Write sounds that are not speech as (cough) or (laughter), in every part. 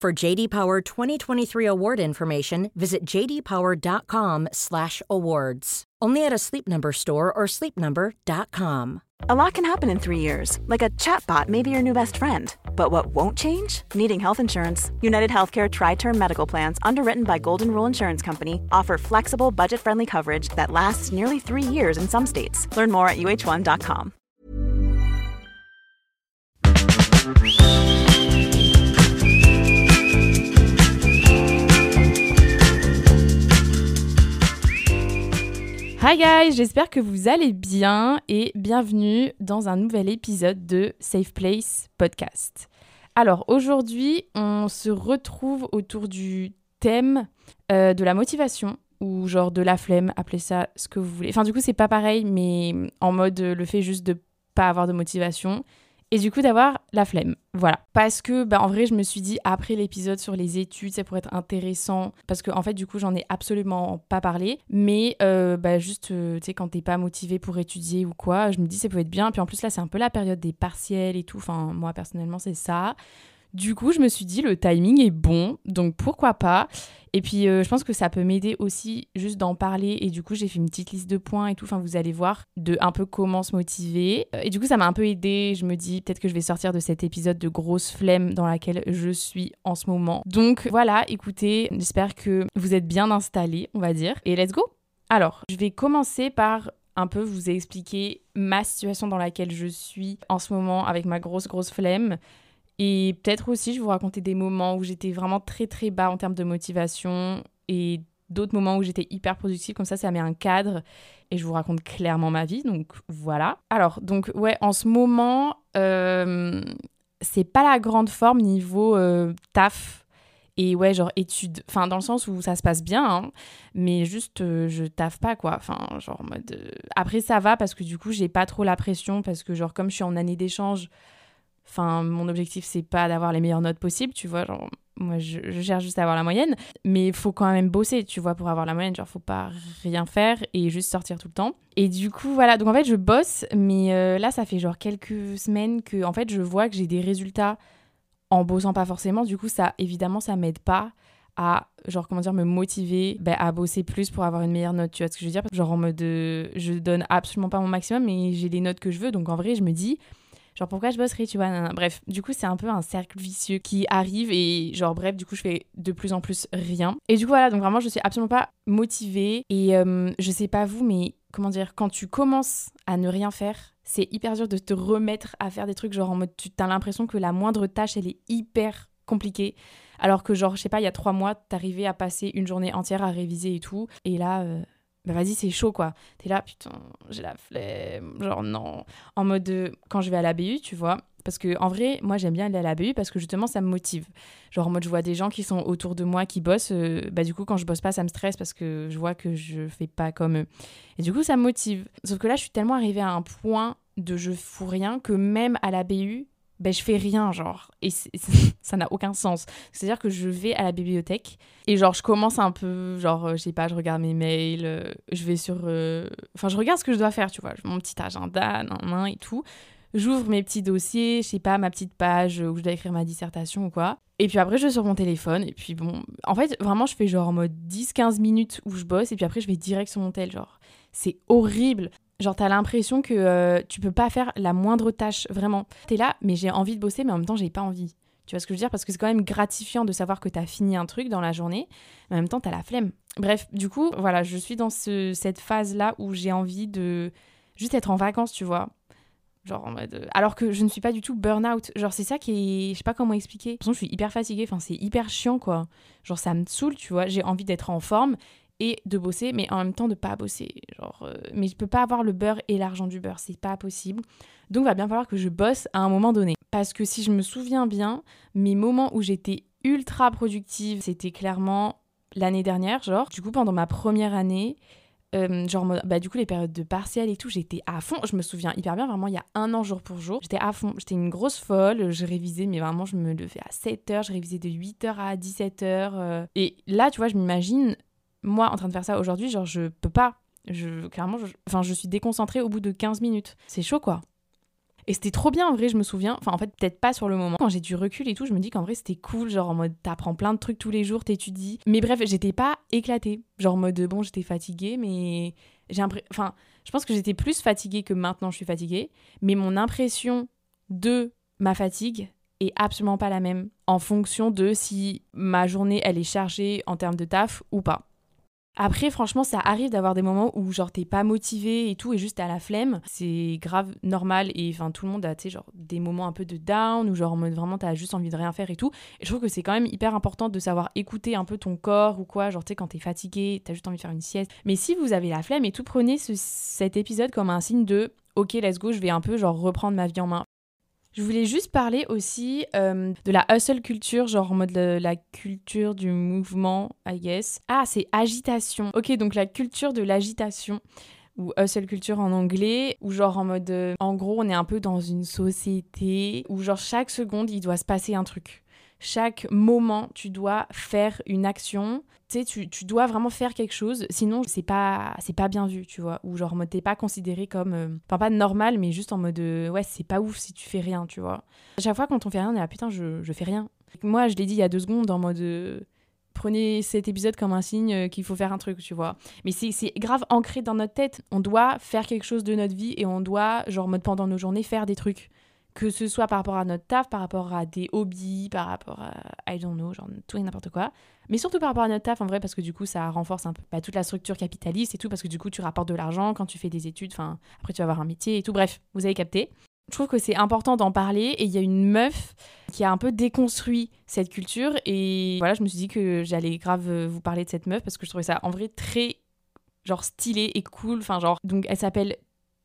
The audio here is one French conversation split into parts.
For JD Power 2023 award information, visit jdpower.com/awards. Only at a Sleep Number store or sleepnumber.com. A lot can happen in three years, like a chatbot may be your new best friend. But what won't change? Needing health insurance. United Healthcare Tri Term Medical Plans, underwritten by Golden Rule Insurance Company, offer flexible, budget friendly coverage that lasts nearly three years in some states. Learn more at uh1.com. Hi guys, j'espère que vous allez bien et bienvenue dans un nouvel épisode de Safe Place Podcast. Alors aujourd'hui, on se retrouve autour du thème euh, de la motivation ou genre de la flemme, appelez ça ce que vous voulez. Enfin du coup, c'est pas pareil, mais en mode euh, le fait juste de pas avoir de motivation et du coup d'avoir la flemme. Voilà. Parce que, bah, en vrai, je me suis dit, après l'épisode sur les études, ça pourrait être intéressant. Parce que, en fait, du coup, j'en ai absolument pas parlé. Mais, euh, bah, juste, euh, tu sais, quand t'es pas motivé pour étudier ou quoi, je me dis, ça peut être bien. Puis en plus, là, c'est un peu la période des partiels et tout. Enfin, moi, personnellement, c'est ça. Du coup, je me suis dit, le timing est bon, donc pourquoi pas. Et puis, euh, je pense que ça peut m'aider aussi juste d'en parler. Et du coup, j'ai fait une petite liste de points et tout. Enfin, vous allez voir de un peu comment se motiver. Euh, Et du coup, ça m'a un peu aidé. Je me dis, peut-être que je vais sortir de cet épisode de grosse flemme dans laquelle je suis en ce moment. Donc, voilà, écoutez, j'espère que vous êtes bien installés, on va dire. Et let's go! Alors, je vais commencer par un peu vous expliquer ma situation dans laquelle je suis en ce moment avec ma grosse, grosse flemme. Et peut-être aussi, je vous raconter des moments où j'étais vraiment très très bas en termes de motivation et d'autres moments où j'étais hyper productive. Comme ça, ça met un cadre et je vous raconte clairement ma vie. Donc voilà. Alors, donc ouais, en ce moment, euh, c'est pas la grande forme niveau euh, taf et ouais, genre études. Enfin, dans le sens où ça se passe bien, hein, mais juste euh, je taffe pas quoi. Enfin, genre en mode. Après, ça va parce que du coup, j'ai pas trop la pression parce que, genre, comme je suis en année d'échange. Enfin, mon objectif, c'est pas d'avoir les meilleures notes possibles, tu vois. Genre, moi, je, je cherche juste à avoir la moyenne. Mais il faut quand même bosser, tu vois, pour avoir la moyenne. Genre, faut pas rien faire et juste sortir tout le temps. Et du coup, voilà. Donc, en fait, je bosse, mais euh, là, ça fait genre quelques semaines que, en fait, je vois que j'ai des résultats en bossant pas forcément. Du coup, ça, évidemment, ça m'aide pas à genre comment dire me motiver ben, à bosser plus pour avoir une meilleure note tu vois ce que je veux dire? Genre en mode euh, je donne absolument pas mon maximum mais j'ai les notes que je veux donc en vrai je me dis genre pourquoi je bosserais tu vois bref du coup c'est un peu un cercle vicieux qui arrive et genre bref du coup je fais de plus en plus rien. Et du coup voilà donc vraiment je suis absolument pas motivée et euh, je sais pas vous mais comment dire quand tu commences à ne rien faire c'est hyper dur de te remettre à faire des trucs genre en mode tu as l'impression que la moindre tâche elle est hyper compliquée. Alors que genre je sais pas il y a trois mois t'arrivais à passer une journée entière à réviser et tout. Et là euh, bah vas-y c'est chaud quoi. T'es là putain j'ai la flemme. Genre non. En mode euh, quand je vais à la BU tu vois. Parce que en vrai moi j'aime bien aller à la BU parce que justement ça me motive. Genre en mode je vois des gens qui sont autour de moi qui bossent euh, bah du coup quand je bosse pas ça me stresse parce que je vois que je fais pas comme eux. Et du coup ça me motive. Sauf que là je suis tellement arrivée à un point de je fous rien que même à la BU ben je fais rien genre. Et (laughs) ça n'a aucun sens. C'est à dire que je vais à la bibliothèque et genre je commence un peu genre euh, je sais pas je regarde mes mails euh, je vais sur euh, enfin je regarde ce que je dois faire tu vois. Mon petit agenda nan, nan, et tout. J'ouvre mes petits dossiers je sais pas ma petite page où je dois écrire ma dissertation ou quoi. Et puis après je vais sur mon téléphone et puis bon en fait vraiment je fais genre en mode 10-15 minutes où je bosse et puis après je vais direct sur mon tel genre. C'est horrible Genre, t'as l'impression que euh, tu peux pas faire la moindre tâche, vraiment. T'es là, mais j'ai envie de bosser, mais en même temps, j'ai pas envie. Tu vois ce que je veux dire? Parce que c'est quand même gratifiant de savoir que tu as fini un truc dans la journée, mais en même temps, tu as la flemme. Bref, du coup, voilà, je suis dans ce, cette phase-là où j'ai envie de juste être en vacances, tu vois. Genre en mode. Alors que je ne suis pas du tout burn-out. Genre, c'est ça qui est. Je sais pas comment expliquer. De toute façon, je suis hyper fatiguée. Enfin, c'est hyper chiant, quoi. Genre, ça me saoule, tu vois. J'ai envie d'être en forme et de bosser, mais en même temps de pas bosser. Genre, euh, mais je peux pas avoir le beurre et l'argent du beurre, c'est pas possible. Donc, va bien falloir que je bosse à un moment donné. Parce que si je me souviens bien, mes moments où j'étais ultra productive, c'était clairement l'année dernière, genre. Du coup, pendant ma première année, euh, genre, bah, du coup, les périodes de partiel et tout, j'étais à fond. Je me souviens hyper bien, vraiment, il y a un an jour pour jour. J'étais à fond. J'étais une grosse folle. Je révisais, mais vraiment, je me levais à 7h. Je révisais de 8h à 17h. Euh. Et là, tu vois, je m'imagine, moi, en train de faire ça aujourd'hui, genre, je peux pas. Je, clairement, enfin, je suis déconcentrée au bout de 15 minutes. C'est chaud, quoi. Et c'était trop bien en vrai, je me souviens. Enfin, en fait, peut-être pas sur le moment. Quand j'ai du recul et tout, je me dis qu'en vrai, c'était cool. Genre en mode, t'apprends plein de trucs tous les jours, t'étudies. Mais bref, j'étais pas éclatée. Genre en mode, bon, j'étais fatiguée, mais j'ai Enfin, je pense que j'étais plus fatiguée que maintenant je suis fatiguée. Mais mon impression de ma fatigue est absolument pas la même en fonction de si ma journée elle est chargée en termes de taf ou pas. Après, franchement, ça arrive d'avoir des moments où, genre, t'es pas motivé et tout, et juste à la flemme. C'est grave normal, et enfin, tout le monde a, tu sais, genre, des moments un peu de down, ou genre, vraiment, t'as juste envie de rien faire et tout. Et je trouve que c'est quand même hyper important de savoir écouter un peu ton corps ou quoi. Genre, tu sais, quand t'es fatigué, t'as juste envie de faire une sieste. Mais si vous avez la flemme et tout, prenez cet épisode comme un signe de ok, let's go, je vais un peu, genre, reprendre ma vie en main. Je voulais juste parler aussi euh, de la hustle culture, genre en mode la culture du mouvement, I guess. Ah, c'est agitation. Ok, donc la culture de l'agitation ou hustle culture en anglais, ou genre en mode, euh, en gros, on est un peu dans une société où genre chaque seconde, il doit se passer un truc. Chaque moment, tu dois faire une action tu sais, tu, dois vraiment faire quelque chose, sinon c'est pas c'est pas bien vu, tu vois. Ou genre, t'es pas considéré comme, euh, enfin pas normal, mais juste en mode, euh, ouais, c'est pas ouf si tu fais rien, tu vois. Chaque fois quand on fait rien, on est là, putain, je, je fais rien. Moi, je l'ai dit il y a deux secondes en mode, euh, prenez cet épisode comme un signe qu'il faut faire un truc, tu vois. Mais c'est grave ancré dans notre tête. On doit faire quelque chose de notre vie et on doit, genre, mode pendant nos journées, faire des trucs que ce soit par rapport à notre taf, par rapport à des hobbies, par rapport à, I don't know, genre tout et n'importe quoi. Mais surtout par rapport à notre taf, en vrai, parce que du coup, ça renforce un peu bah, toute la structure capitaliste et tout, parce que du coup, tu rapportes de l'argent quand tu fais des études, enfin, après, tu vas avoir un métier et tout. Bref, vous avez capté. Je trouve que c'est important d'en parler et il y a une meuf qui a un peu déconstruit cette culture et voilà, je me suis dit que j'allais grave vous parler de cette meuf parce que je trouvais ça en vrai très genre stylé et cool. Enfin, genre, donc elle s'appelle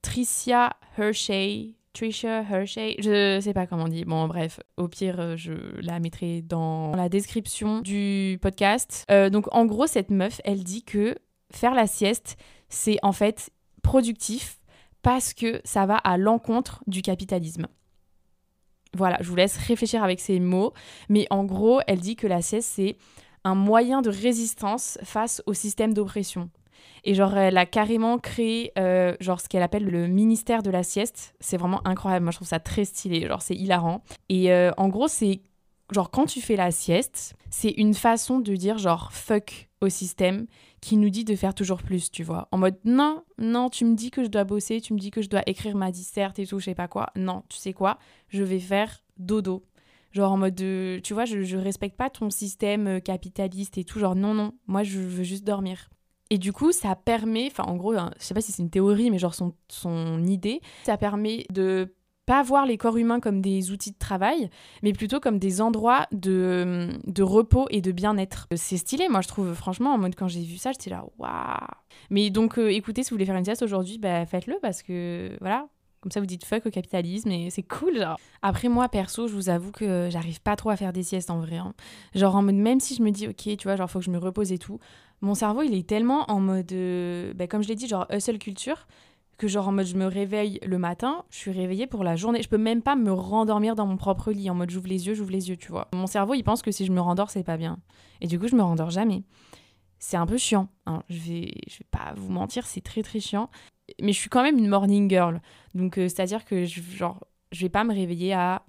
Tricia Hershey Trisha Hershey, je sais pas comment on dit. Bon, bref, au pire, euh, je la mettrai dans la description du podcast. Euh, donc, en gros, cette meuf, elle dit que faire la sieste, c'est en fait productif parce que ça va à l'encontre du capitalisme. Voilà, je vous laisse réfléchir avec ces mots. Mais en gros, elle dit que la sieste, c'est un moyen de résistance face au système d'oppression. Et genre, elle a carrément créé euh, genre ce qu'elle appelle le ministère de la sieste. C'est vraiment incroyable. Moi, je trouve ça très stylé. Genre, c'est hilarant. Et euh, en gros, c'est genre quand tu fais la sieste, c'est une façon de dire genre fuck au système qui nous dit de faire toujours plus, tu vois. En mode non, non, tu me dis que je dois bosser, tu me dis que je dois écrire ma disserte et tout, je sais pas quoi. Non, tu sais quoi? Je vais faire dodo. Genre en mode de, tu vois, je, je respecte pas ton système euh, capitaliste et tout. Genre non, non, moi je veux juste dormir. Et du coup, ça permet, enfin en gros, hein, je sais pas si c'est une théorie, mais genre son, son idée, ça permet de pas voir les corps humains comme des outils de travail, mais plutôt comme des endroits de, de repos et de bien-être. C'est stylé, moi je trouve, franchement, en mode quand j'ai vu ça, j'étais là, waouh Mais donc euh, écoutez, si vous voulez faire une sieste aujourd'hui, bah, faites-le parce que voilà, comme ça, vous dites fuck au capitalisme et c'est cool, genre. Après, moi, perso, je vous avoue que j'arrive pas trop à faire des siestes en vrai. Hein. Genre, en mode, même si je me dis, ok, tu vois, genre, faut que je me repose et tout, mon cerveau, il est tellement en mode, euh, bah, comme je l'ai dit, genre, hustle culture, que genre, en mode, je me réveille le matin, je suis réveillée pour la journée. Je peux même pas me rendormir dans mon propre lit, en mode, j'ouvre les yeux, j'ouvre les yeux, tu vois. Mon cerveau, il pense que si je me rendors, c'est pas bien. Et du coup, je me rendors jamais c'est un peu chiant. Hein. Je, vais, je vais pas vous mentir, c'est très très chiant mais je suis quand même une morning girl. Donc, euh, c'est-à-dire que je, genre, je vais pas me réveiller à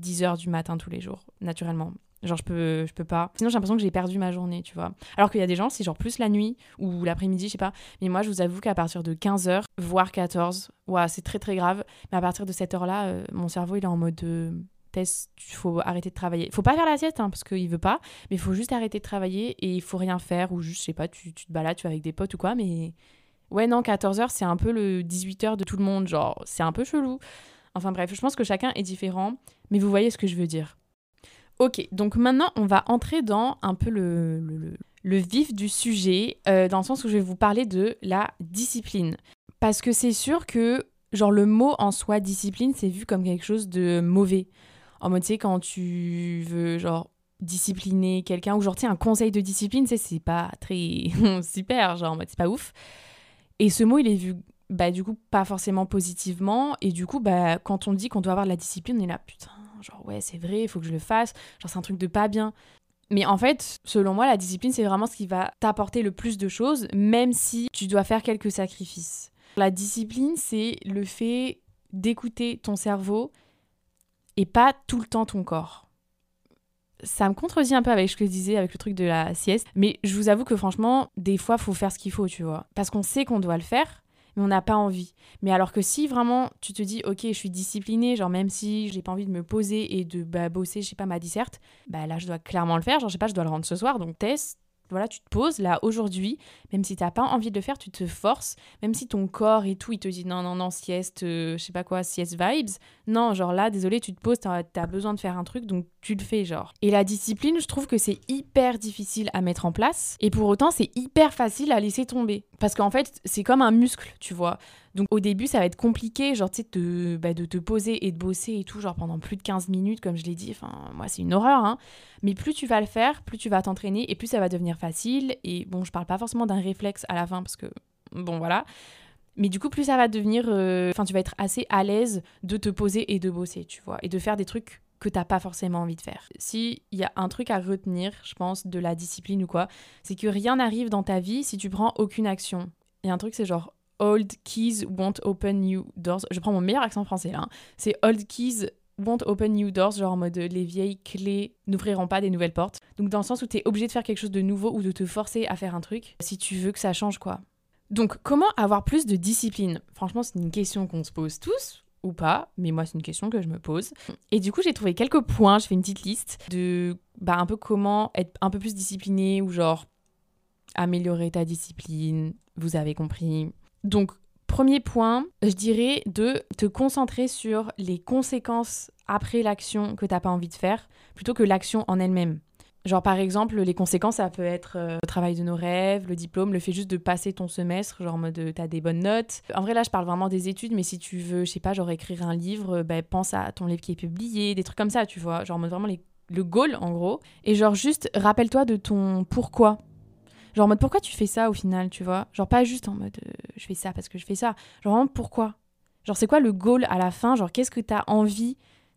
10h du matin tous les jours, naturellement. Genre, je peux, je peux pas. Sinon, j'ai l'impression que j'ai perdu ma journée, tu vois. Alors qu'il y a des gens, c'est genre plus la nuit ou l'après-midi, je sais pas. Mais moi, je vous avoue qu'à partir de 15h, voire 14, ouais, c'est très très grave. Mais à partir de cette heure-là, euh, mon cerveau, il est en mode. Euh, Tess, il faut arrêter de travailler. Faut pas faire la sieste, hein, parce qu'il veut pas, mais il faut juste arrêter de travailler et il faut rien faire, ou juste, je sais pas, tu, tu te balades, tu vas avec des potes ou quoi, mais ouais, non, 14h, c'est un peu le 18h de tout le monde, genre, c'est un peu chelou. Enfin bref, je pense que chacun est différent, mais vous voyez ce que je veux dire. Ok, donc maintenant, on va entrer dans un peu le, le, vif du sujet, euh, dans le sens où je vais vous parler de la discipline. Parce que c'est sûr que, genre, le mot en soi, discipline, c'est vu comme quelque chose de mauvais. En mode, tu sais, quand tu veux, genre, discipliner quelqu'un, ou genre, tu un conseil de discipline, c'est pas très (laughs) super, genre, en mode, c'est pas ouf. Et ce mot, il est vu, bah, du coup, pas forcément positivement. Et du coup, bah, quand on dit qu'on doit avoir de la discipline, on est là, putain, genre, ouais, c'est vrai, il faut que je le fasse. Genre, c'est un truc de pas bien. Mais en fait, selon moi, la discipline, c'est vraiment ce qui va t'apporter le plus de choses, même si tu dois faire quelques sacrifices. La discipline, c'est le fait d'écouter ton cerveau et pas tout le temps ton corps. Ça me contredit un peu avec ce que je disais avec le truc de la sieste, mais je vous avoue que franchement, des fois, faut faire ce qu'il faut, tu vois. Parce qu'on sait qu'on doit le faire, mais on n'a pas envie. Mais alors que si vraiment tu te dis, ok, je suis disciplinée, genre même si j'ai pas envie de me poser et de bah, bosser, je sais pas, ma disserte, bah là je dois clairement le faire, genre je sais pas, je dois le rendre ce soir, donc test, voilà, tu te poses là aujourd'hui, même si t'as pas envie de le faire, tu te forces, même si ton corps et tout, il te dit non, non, non, sieste, euh, je sais pas quoi, sieste vibes. Non, genre là, désolé, tu te poses, t'as as besoin de faire un truc, donc tu le fais, genre. Et la discipline, je trouve que c'est hyper difficile à mettre en place, et pour autant, c'est hyper facile à laisser tomber. Parce qu'en fait, c'est comme un muscle, tu vois. Donc au début, ça va être compliqué, genre, tu sais, de, bah, de te poser et de bosser et tout, genre pendant plus de 15 minutes, comme je l'ai dit. Enfin, moi, c'est une horreur, hein. Mais plus tu vas le faire, plus tu vas t'entraîner et plus ça va devenir facile. Et bon, je parle pas forcément d'un réflexe à la fin parce que, bon, voilà. Mais du coup, plus ça va devenir. euh, Enfin, tu vas être assez à l'aise de te poser et de bosser, tu vois. Et de faire des trucs que t'as pas forcément envie de faire. S'il y a un truc à retenir, je pense, de la discipline ou quoi, c'est que rien n'arrive dans ta vie si tu prends aucune action. Et un truc, c'est genre Old keys won't open new doors. Je prends mon meilleur accent français là. hein. C'est old keys won't open new doors, genre en mode les vieilles clés n'ouvriront pas des nouvelles portes. Donc dans le sens où t'es obligé de faire quelque chose de nouveau ou de te forcer à faire un truc si tu veux que ça change quoi. Donc comment avoir plus de discipline? Franchement c'est une question qu'on se pose tous ou pas, mais moi c'est une question que je me pose. Et du coup j'ai trouvé quelques points, je fais une petite liste de bah, un peu comment être un peu plus discipliné ou genre améliorer ta discipline, vous avez compris. Donc, premier point, je dirais de te concentrer sur les conséquences après l'action que t'as pas envie de faire, plutôt que l'action en elle-même. Genre par exemple, les conséquences, ça peut être euh, le travail de nos rêves, le diplôme, le fait juste de passer ton semestre, genre en mode euh, t'as des bonnes notes. En vrai là, je parle vraiment des études, mais si tu veux, je sais pas, genre écrire un livre, ben, pense à ton livre qui est publié, des trucs comme ça, tu vois, genre en mode vraiment le goal en gros. Et genre juste rappelle-toi de ton pourquoi. Genre en mode pourquoi tu fais ça au final, tu vois? Genre pas juste en mode je fais ça parce que je fais ça. Genre vraiment pourquoi? Genre c'est quoi le goal à la fin? Genre qu'est-ce que t'as envie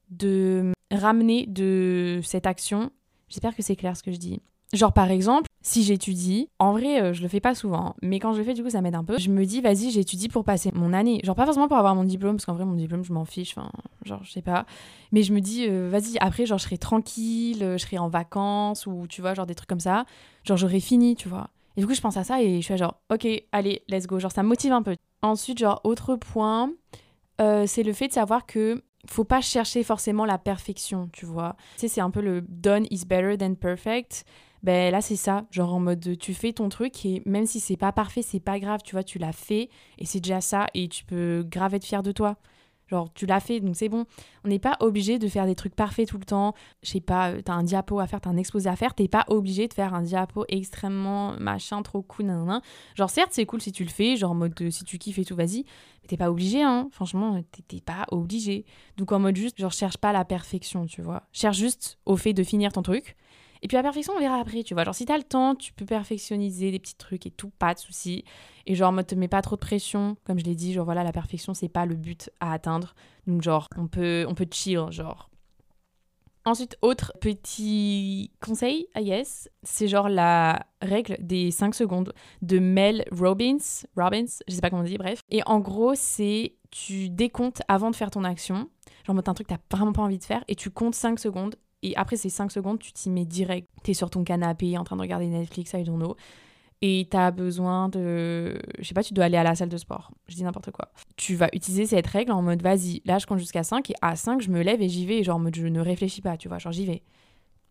de ramener de cette action J'espère que c'est clair ce que je dis. Genre par exemple, si j'étudie, en vrai euh, je le fais pas souvent, hein, mais quand je le fais du coup ça m'aide un peu. Je me dis vas-y j'étudie pour passer mon année. Genre pas forcément pour avoir mon diplôme, parce qu'en vrai mon diplôme je m'en fiche, enfin genre je sais pas. Mais je me dis euh, vas-y après genre je serai tranquille, euh, je serai en vacances ou tu vois genre des trucs comme ça. Genre j'aurai fini, tu vois. Et du coup je pense à ça et je suis là, genre ok allez let's go, genre ça me motive un peu. Ensuite genre autre point, c'est le fait de savoir que faut pas chercher forcément la perfection, tu vois. Tu sais, c'est un peu le done is better than perfect. Ben là, c'est ça. Genre en mode, tu fais ton truc et même si c'est pas parfait, c'est pas grave, tu vois, tu l'as fait et c'est déjà ça et tu peux grave être fier de toi. Genre, tu l'as fait, donc c'est bon. On n'est pas obligé de faire des trucs parfaits tout le temps. Je sais pas, euh, t'as un diapo à faire, t'as un exposé à faire, t'es pas obligé de faire un diapo extrêmement machin, trop cool, nanana. Genre, certes, c'est cool si tu le fais, genre en mode, euh, si tu kiffes et tout, vas-y. Mais t'es pas obligé, hein. Franchement, t'es- t'es pas obligé. Donc en mode juste, genre, cherche pas la perfection, tu vois. Cherche juste au fait de finir ton truc. Et puis la perfection, on verra après, tu vois. Genre, si t'as le temps, tu peux perfectionniser des petits trucs et tout, pas de souci. Et genre, en mode, te mets pas trop de pression. Comme je l'ai dit, genre, voilà, la perfection, c'est pas le but à atteindre. Donc, genre, on peut, on peut chill, genre. Ensuite, autre petit conseil, I guess, c'est genre la règle des 5 secondes de Mel Robbins, Robbins, je sais pas comment on dit, bref. Et en gros, c'est tu décomptes avant de faire ton action, genre mode un truc que t'as vraiment pas envie de faire, et tu comptes 5 secondes, et après ces 5 secondes, tu t'y mets direct. T'es sur ton canapé en train de regarder Netflix, I don't know. et tu as besoin de. Je sais pas, tu dois aller à la salle de sport. Je dis n'importe quoi. Tu vas utiliser cette règle en mode vas-y, là je compte jusqu'à 5 et à 5 je me lève et j'y vais. Genre en mode je ne réfléchis pas, tu vois, genre j'y vais.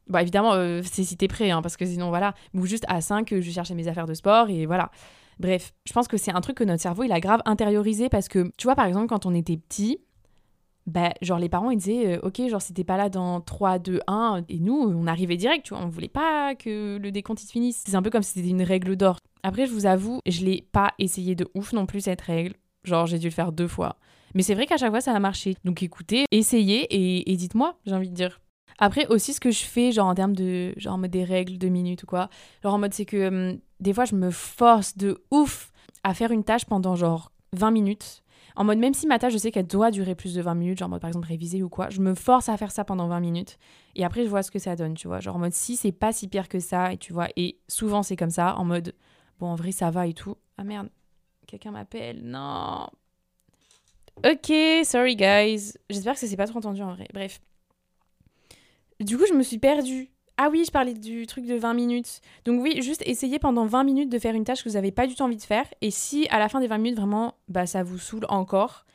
Bah évidemment, euh, c'est si t'es prêt, hein, parce que sinon voilà. Ou juste à 5, je cherche mes affaires de sport et voilà. Bref, je pense que c'est un truc que notre cerveau il a grave intériorisé parce que tu vois, par exemple, quand on était petit, bah, genre les parents ils disaient euh, ok genre t'es pas là dans 3 2 1 et nous on arrivait direct tu vois on voulait pas que le décompte il se finisse. C'est un peu comme si c'était une règle d'or. Après je vous avoue je l'ai pas essayé de ouf non plus cette règle. Genre j'ai dû le faire deux fois. Mais c'est vrai qu'à chaque fois ça a marché. Donc écoutez essayez et, et dites-moi j'ai envie de dire. Après aussi ce que je fais genre en termes de genre en mode des règles de minutes ou quoi genre en mode c'est que hum, des fois je me force de ouf à faire une tâche pendant genre 20 minutes en mode, même si ma tâche, je sais qu'elle doit durer plus de 20 minutes, genre par exemple réviser ou quoi, je me force à faire ça pendant 20 minutes. Et après, je vois ce que ça donne, tu vois. Genre en mode, si c'est pas si pire que ça, et tu vois, et souvent c'est comme ça, en mode, bon, en vrai, ça va et tout. Ah merde, quelqu'un m'appelle, non. Ok, sorry guys. J'espère que ça s'est pas trop entendu en vrai. Bref. Du coup, je me suis perdue. Ah oui, je parlais du truc de 20 minutes. Donc oui, juste essayez pendant 20 minutes de faire une tâche que vous n'avez pas du tout envie de faire. Et si à la fin des 20 minutes, vraiment, bah, ça vous saoule encore,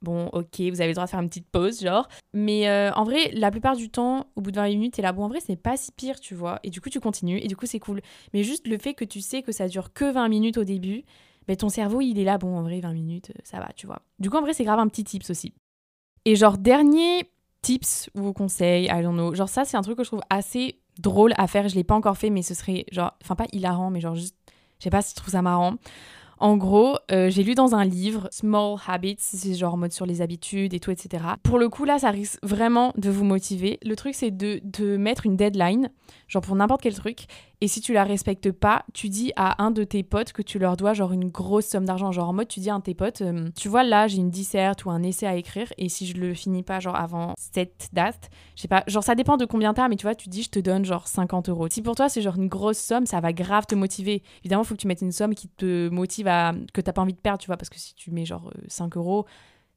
bon, ok, vous avez le droit de faire une petite pause, genre. Mais euh, en vrai, la plupart du temps, au bout de 20 minutes, t'es là, bon, en vrai, c'est pas si pire, tu vois. Et du coup, tu continues, et du coup, c'est cool. Mais juste le fait que tu sais que ça dure que 20 minutes au début, ben, ton cerveau, il est là, bon, en vrai, 20 minutes, ça va, tu vois. Du coup, en vrai, c'est grave un petit tips aussi. Et genre, dernier tips ou conseils, I don't know. Genre ça, c'est un truc que je trouve assez drôle à faire. Je l'ai pas encore fait, mais ce serait genre, enfin pas hilarant, mais genre juste, je sais pas si tu trouves ça marrant. En gros, euh, j'ai lu dans un livre Small Habits, c'est genre en mode sur les habitudes et tout, etc. Pour le coup, là, ça risque vraiment de vous motiver. Le truc, c'est de, de mettre une deadline, genre pour n'importe quel truc, et si tu la respectes pas, tu dis à un de tes potes que tu leur dois genre une grosse somme d'argent. Genre en mode, tu dis à un de tes potes, euh, tu vois, là, j'ai une disserte ou un essai à écrire et si je le finis pas genre avant cette date, je sais pas, genre ça dépend de combien t'as, mais tu vois, tu dis, je te donne genre 50 euros. Si pour toi c'est genre une grosse somme, ça va grave te motiver. Évidemment, faut que tu mettes une somme qui te motive à. que t'as pas envie de perdre, tu vois, parce que si tu mets genre 5 euh, euros,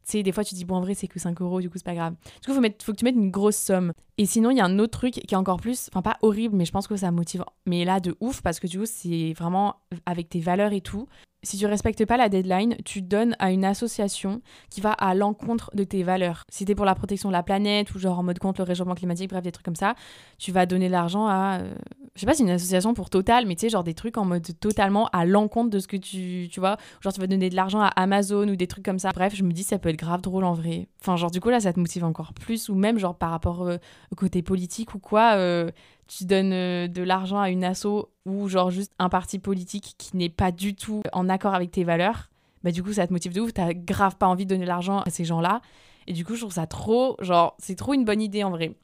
tu sais, des fois, tu dis, bon, en vrai, c'est que 5 euros, du coup, c'est pas grave. Du coup, faut, mettre, faut que tu mettes une grosse somme. Et sinon, il y a un autre truc qui est encore plus, enfin, pas horrible, mais je pense que ça motive, mais là, de ouf, parce que du coup, c'est vraiment avec tes valeurs et tout si tu respectes pas la deadline, tu donnes à une association qui va à l'encontre de tes valeurs. Si t'es pour la protection de la planète ou genre en mode contre le réchauffement climatique, bref, des trucs comme ça, tu vas donner l'argent à. Euh, je sais pas c'est une association pour Total, mais tu sais, genre des trucs en mode totalement à l'encontre de ce que tu. Tu vois, genre tu vas donner de l'argent à Amazon ou des trucs comme ça. Bref, je me dis, ça peut être grave drôle en vrai. Enfin, genre du coup, là, ça te motive encore plus ou même genre par rapport euh, au côté politique ou quoi. Euh, tu donnes euh, de l'argent à une asso ou genre juste un parti politique qui n'est pas du tout en accord avec tes valeurs, bah du coup ça te motive de ouf, t'as grave pas envie de donner l'argent à ces gens-là. Et du coup je trouve ça trop, genre c'est trop une bonne idée en vrai.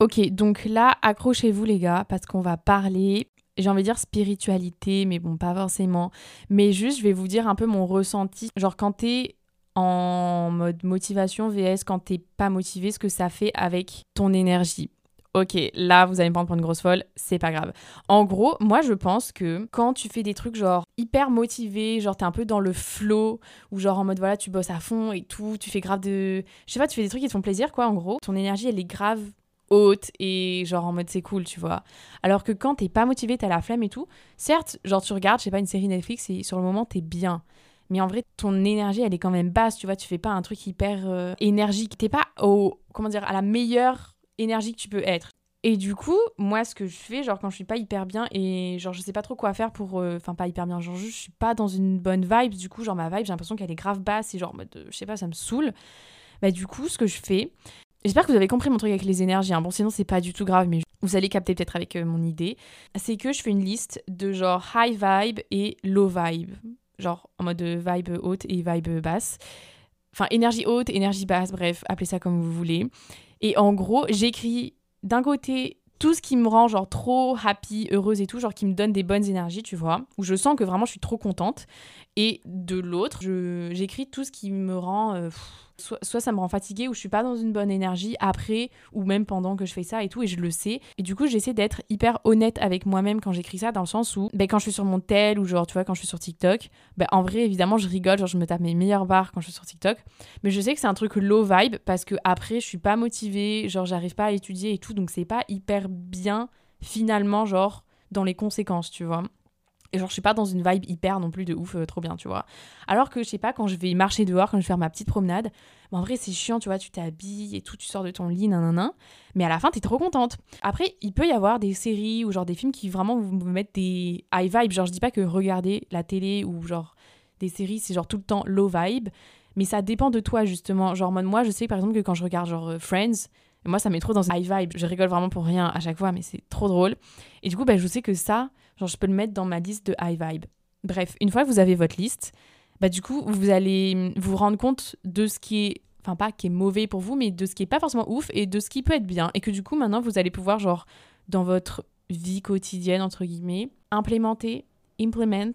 Ok, donc là accrochez-vous les gars parce qu'on va parler, j'ai envie de dire spiritualité, mais bon pas forcément, mais juste je vais vous dire un peu mon ressenti, genre quand t'es en mode motivation VS quand t'es pas motivé, ce que ça fait avec ton énergie ok, là, vous allez me prendre une grosse folle, c'est pas grave. En gros, moi, je pense que quand tu fais des trucs genre hyper motivés, genre t'es un peu dans le flow, ou genre en mode voilà, tu bosses à fond et tout, tu fais grave de. Je sais pas, tu fais des trucs qui te font plaisir, quoi, en gros. Ton énergie, elle est grave haute et genre en mode c'est cool, tu vois. Alors que quand t'es pas motivé, t'as la flemme et tout, certes, genre tu regardes, je sais pas, une série Netflix et sur le moment, t'es bien. Mais en vrai, ton énergie, elle est quand même basse, tu vois. Tu fais pas un truc hyper euh, énergique. T'es pas au, comment dire, à la meilleure énergie que tu peux être. Et du coup, moi, ce que je fais, genre quand je suis pas hyper bien et genre je sais pas trop quoi faire pour. Euh, enfin, pas hyper bien, genre je suis pas dans une bonne vibe, du coup, genre ma vibe, j'ai l'impression qu'elle est grave basse et genre, mode, euh, je sais pas, ça me saoule. Bah, du coup, ce que je fais. J'espère que vous avez compris mon truc avec les énergies. Hein. Bon, sinon, c'est pas du tout grave, mais vous allez capter peut-être avec euh, mon idée. C'est que je fais une liste de genre high vibe et low vibe. Genre en mode vibe haute et vibe basse. Enfin, énergie haute, énergie basse, bref, appelez ça comme vous voulez. Et en gros, j'écris d'un côté tout ce qui me rend genre trop happy, heureuse et tout, genre qui me donne des bonnes énergies, tu vois, où je sens que vraiment je suis trop contente. Et de l'autre, j'écris tout ce qui me rend euh, soit, ça me rend fatiguée ou je suis pas dans une bonne énergie après ou même pendant que je fais ça et tout et je le sais. Et du coup, j'essaie d'être hyper honnête avec moi-même quand j'écris ça dans le sens où ben, quand je suis sur mon tel ou genre tu vois quand je suis sur TikTok, ben, en vrai évidemment je rigole, genre je me tape mes meilleures barres quand je suis sur TikTok, mais je sais que c'est un truc low vibe parce que après je suis pas motivée, genre j'arrive pas à étudier et tout donc c'est pas hyper bien finalement genre dans les conséquences, tu vois. Et genre, je suis pas dans une vibe hyper non plus de ouf, euh, trop bien, tu vois. Alors que, je sais pas, quand je vais marcher dehors, quand je vais faire ma petite promenade, bah, en vrai, c'est chiant, tu vois, tu t'habilles et tout, tu sors de ton lit, nanana. Mais à la fin, t'es trop contente. Après, il peut y avoir des séries ou genre des films qui vraiment vous mettent des high vibes. Genre, je dis pas que regarder la télé ou genre des séries, c'est genre tout le temps low vibe. Mais ça dépend de toi, justement. Genre, moi, je sais par exemple que quand je regarde genre euh, Friends, moi, ça met trop dans un high vibe. Je rigole vraiment pour rien à chaque fois, mais c'est trop drôle. Et du coup, bah, je sais que ça, genre, je peux le mettre dans ma liste de high vibe. Bref, une fois que vous avez votre liste, bah, du coup, vous allez vous rendre compte de ce qui est, enfin, pas qui est mauvais pour vous, mais de ce qui est pas forcément ouf et de ce qui peut être bien. Et que du coup, maintenant, vous allez pouvoir, genre, dans votre vie quotidienne, entre guillemets, implémenter, implement.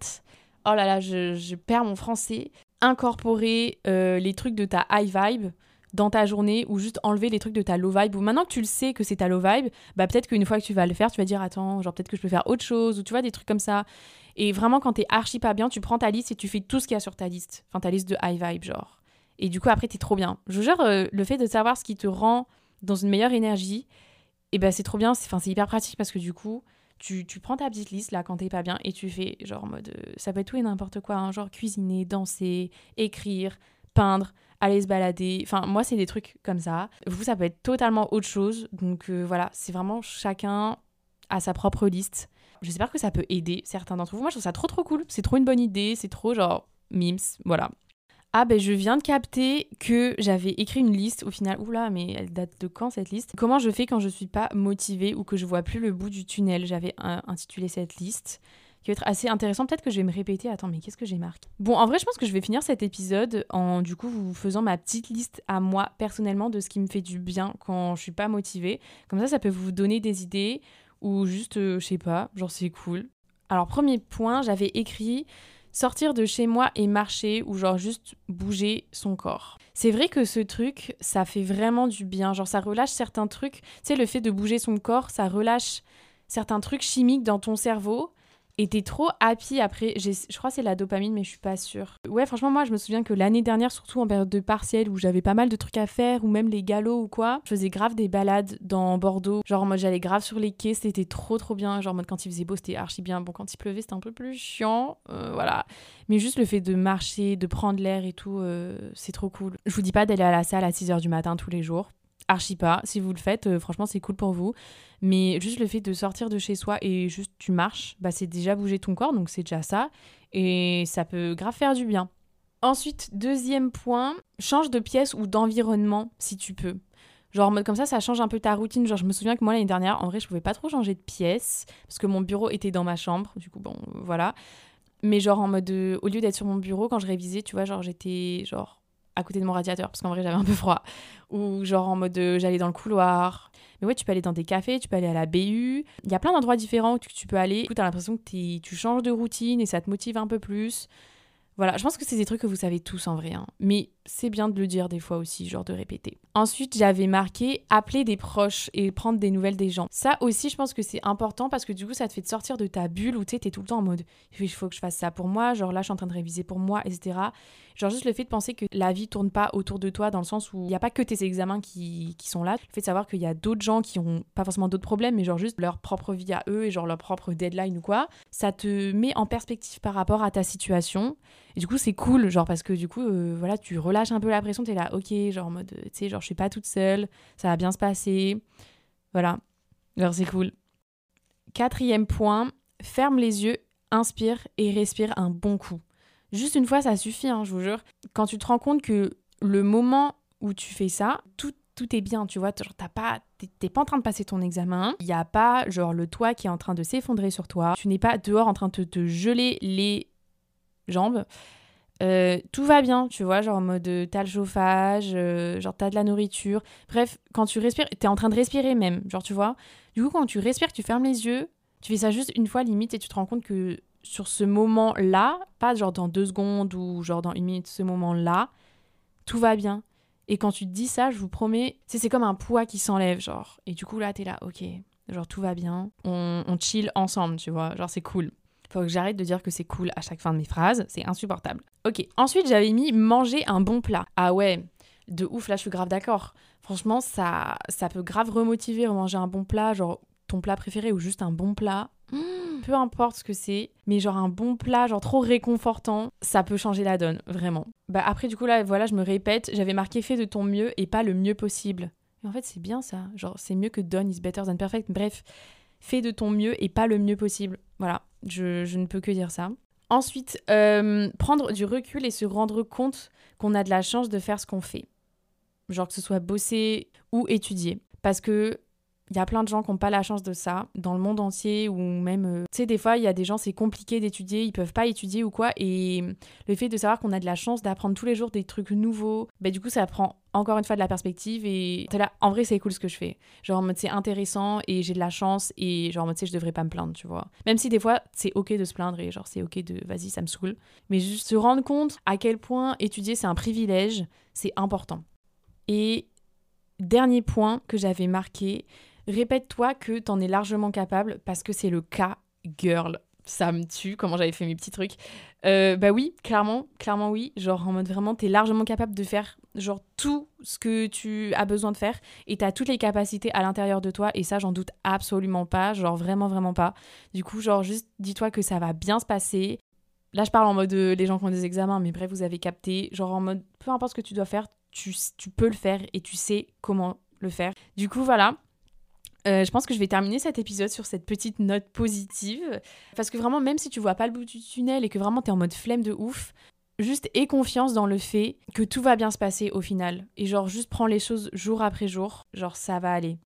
Oh là là, je, je perds mon français. Incorporer euh, les trucs de ta high vibe dans ta journée ou juste enlever les trucs de ta low vibe ou maintenant que tu le sais que c'est ta low vibe bah peut-être qu'une fois que tu vas le faire tu vas dire attends genre peut-être que je peux faire autre chose ou tu vois des trucs comme ça. Et vraiment quand t'es archi pas bien tu prends ta liste et tu fais tout ce qu'il y a sur ta liste. Enfin ta liste de high vibe genre. Et du coup après t'es trop bien. Je jure euh, le fait de savoir ce qui te rend dans une meilleure énergie et ben c'est trop bien. C'est enfin c'est hyper pratique parce que du coup tu, tu, prends ta petite liste là quand t'es pas bien et tu fais genre en mode euh, ça peut être tout et n'importe quoi hein, genre cuisiner danser écrire peindre aller se balader. Enfin, moi, c'est des trucs comme ça. Vous, ça peut être totalement autre chose. Donc euh, voilà, c'est vraiment chacun à sa propre liste. J'espère que ça peut aider certains d'entre vous. Moi, je trouve ça trop trop cool. C'est trop une bonne idée. C'est trop genre mimes. Voilà. Ah ben je viens de capter que j'avais écrit une liste au final. Oula, mais elle date de quand cette liste? Comment je fais quand je suis pas motivée ou que je vois plus le bout du tunnel? J'avais intitulé cette liste qui va être assez intéressant. Peut-être que je vais me répéter. Attends, mais qu'est-ce que j'ai marqué Bon, en vrai, je pense que je vais finir cet épisode en du coup vous faisant ma petite liste à moi personnellement de ce qui me fait du bien quand je suis pas motivée. Comme ça, ça peut vous donner des idées ou juste, euh, je sais pas, genre c'est cool. Alors premier point, j'avais écrit sortir de chez moi et marcher ou genre juste bouger son corps. C'est vrai que ce truc, ça fait vraiment du bien. Genre ça relâche certains trucs. Tu sais, le fait de bouger son corps, ça relâche certains trucs chimiques dans ton cerveau et t'es trop happy après. Je crois que c'est la dopamine, mais je suis pas sûre. Ouais, franchement, moi, je me souviens que l'année dernière, surtout en période de partiel où j'avais pas mal de trucs à faire, ou même les galops ou quoi, je faisais grave des balades dans Bordeaux. Genre en mode, j'allais grave sur les quais, c'était trop trop bien. Genre en mode, quand il faisait beau, c'était archi bien. Bon, quand il pleuvait, c'était un peu plus chiant. Euh, voilà. Mais juste le fait de marcher, de prendre l'air et tout, euh, c'est trop cool. Je vous dis pas d'aller à la salle à 6h du matin tous les jours archi pas. Si vous le faites, euh, franchement, c'est cool pour vous. Mais juste le fait de sortir de chez soi et juste tu marches, bah, c'est déjà bouger ton corps, donc c'est déjà ça. Et ça peut grave faire du bien. Ensuite, deuxième point, change de pièce ou d'environnement si tu peux. Genre en mode comme ça, ça change un peu ta routine. Genre je me souviens que moi l'année dernière, en vrai, je pouvais pas trop changer de pièce parce que mon bureau était dans ma chambre. Du coup, bon, voilà. Mais genre en mode, euh, au lieu d'être sur mon bureau, quand je révisais, tu vois, genre j'étais genre à côté de mon radiateur parce qu'en vrai j'avais un peu froid. Ou genre en mode euh, j'allais dans le couloir. Mais ouais tu peux aller dans des cafés tu peux aller à la BU il y a plein d'endroits différents où tu, peux aller. Tu as l'impression que tu changes de routine et ça te motive un peu plus. Voilà, je pense que c'est des trucs que vous savez tous en vrai, hein. mais c'est bien de le dire des fois aussi, genre de répéter. Ensuite, j'avais marqué appeler des proches et prendre des nouvelles des gens. Ça aussi, je pense que c'est important parce que du coup, ça te fait sortir de ta bulle où tu t'es tout le temps en mode il faut que je fasse ça pour moi, genre là, je suis en train de réviser pour moi, etc. Genre juste le fait de penser que la vie tourne pas autour de toi dans le sens où il n'y a pas que tes examens qui, qui sont là. Le fait de savoir qu'il y a d'autres gens qui ont pas forcément d'autres problèmes, mais genre juste leur propre vie à eux et genre leur propre deadline ou quoi, ça te met en perspective par rapport à ta situation. Et du coup, c'est cool, genre parce que du coup, euh, voilà, tu relâches un peu la pression, t'es là, ok, genre en mode, tu sais, genre je suis pas toute seule, ça va bien se passer. Voilà. Alors c'est cool. Quatrième point, ferme les yeux, inspire et respire un bon coup. Juste une fois, ça suffit, hein, je vous jure. Quand tu te rends compte que le moment où tu fais ça, tout, tout est bien, tu vois. Genre, t'as pas, t'es pas en train de passer ton examen. Il n'y a pas, genre, le toit qui est en train de s'effondrer sur toi. Tu n'es pas dehors en train de te geler les jambes. Euh, tout va bien, tu vois, genre en mode t'as le chauffage, euh, genre t'as de la nourriture. Bref, quand tu respires, t'es en train de respirer même, genre tu vois. Du coup, quand tu respires, tu fermes les yeux, tu fais ça juste une fois limite et tu te rends compte que sur ce moment-là, pas genre dans deux secondes ou genre dans une minute, ce moment-là, tout va bien. Et quand tu te dis ça, je vous promets, c'est comme un poids qui s'enlève, genre. Et du coup, là, t'es là, ok, genre tout va bien, on, on chill ensemble, tu vois, genre c'est cool. Faut que j'arrête de dire que c'est cool à chaque fin de mes phrases, c'est insupportable. Ok, ensuite j'avais mis manger un bon plat. Ah ouais, de ouf, là je suis grave d'accord. Franchement, ça, ça peut grave remotiver, manger un bon plat, genre ton plat préféré ou juste un bon plat, peu importe ce que c'est, mais genre un bon plat, genre trop réconfortant, ça peut changer la donne, vraiment. Bah après du coup là, voilà, je me répète, j'avais marqué fais de ton mieux et pas le mieux possible. En fait c'est bien ça, genre c'est mieux que done is better than perfect. Bref, fais de ton mieux et pas le mieux possible. Voilà, je, je ne peux que dire ça. Ensuite, euh, prendre du recul et se rendre compte qu'on a de la chance de faire ce qu'on fait. Genre que ce soit bosser ou étudier. Parce que il y a plein de gens qui n'ont pas la chance de ça dans le monde entier ou même euh, tu sais des fois il y a des gens c'est compliqué d'étudier ils peuvent pas étudier ou quoi et le fait de savoir qu'on a de la chance d'apprendre tous les jours des trucs nouveaux bah du coup ça prend encore une fois de la perspective et là en vrai c'est cool ce que je fais. Genre c'est intéressant et j'ai de la chance et genre tu sais je devrais pas me plaindre tu vois. Même si des fois c'est ok de se plaindre et genre c'est ok de vas-y ça me saoule. Mais juste se rendre compte à quel point étudier c'est un privilège c'est important. Et dernier point que j'avais marqué Répète-toi que t'en es largement capable parce que c'est le cas, girl. Ça me tue, comment j'avais fait mes petits trucs. Euh, bah oui, clairement, clairement oui. Genre en mode vraiment, t'es largement capable de faire genre tout ce que tu as besoin de faire et t'as toutes les capacités à l'intérieur de toi et ça j'en doute absolument pas, genre vraiment vraiment pas. Du coup genre juste dis-toi que ça va bien se passer. Là je parle en mode euh, les gens qui ont des examens mais bref vous avez capté, genre en mode peu importe ce que tu dois faire, tu, tu peux le faire et tu sais comment le faire. Du coup voilà, euh, je pense que je vais terminer cet épisode sur cette petite note positive. Parce que vraiment, même si tu vois pas le bout du tunnel et que vraiment tu es en mode flemme de ouf, juste aie confiance dans le fait que tout va bien se passer au final. Et genre, juste prends les choses jour après jour. Genre, ça va aller.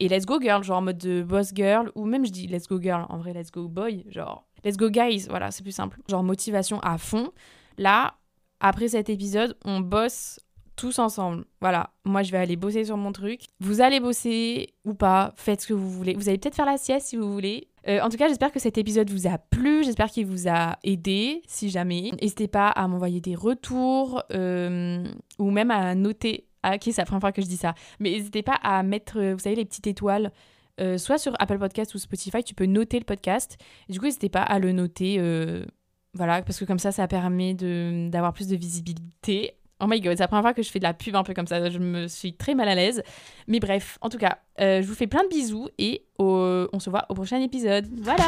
Et let's go girl, genre en mode de boss girl, ou même je dis let's go girl, en vrai let's go boy, genre let's go guys, voilà, c'est plus simple. Genre motivation à fond. Là, après cet épisode, on bosse tous ensemble. Voilà, moi je vais aller bosser sur mon truc. Vous allez bosser ou pas, faites ce que vous voulez. Vous allez peut-être faire la sieste si vous voulez. Euh, en tout cas, j'espère que cet épisode vous a plu, j'espère qu'il vous a aidé, si jamais. N'hésitez pas à m'envoyer des retours euh, ou même à noter. Ah, ok, c'est la première fois que je dis ça. Mais n'hésitez pas à mettre, euh, vous savez, les petites étoiles. soit sur Apple Podcast ou Spotify, tu peux noter le podcast. du coup, n'hésitez pas à le noter. voilà, parce que comme ça, ça permet d'avoir plus de visibilité Oh my god, c'est la première fois que je fais de la pub un peu comme ça, je me suis très mal à l'aise. Mais bref, en tout cas, euh, je vous fais plein de bisous et on se voit au prochain épisode. Voilà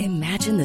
Imagine the